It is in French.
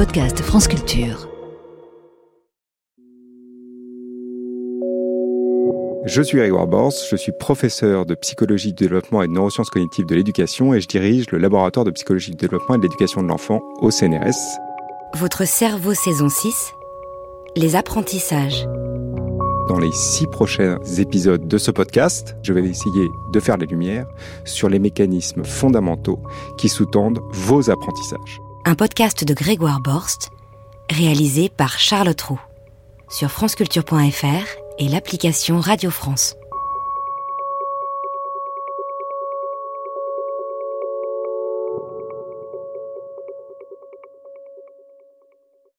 podcast France Culture. Je suis Grégoire Bors, je suis professeur de psychologie du développement et de neurosciences cognitives de l'éducation et je dirige le laboratoire de psychologie du développement et de l'éducation de l'enfant au CNRS. Votre cerveau saison 6, les apprentissages. Dans les six prochains épisodes de ce podcast, je vais essayer de faire les lumières sur les mécanismes fondamentaux qui sous-tendent vos apprentissages. Un podcast de Grégoire Borst, réalisé par Charlotte Roux, sur franceculture.fr et l'application Radio France.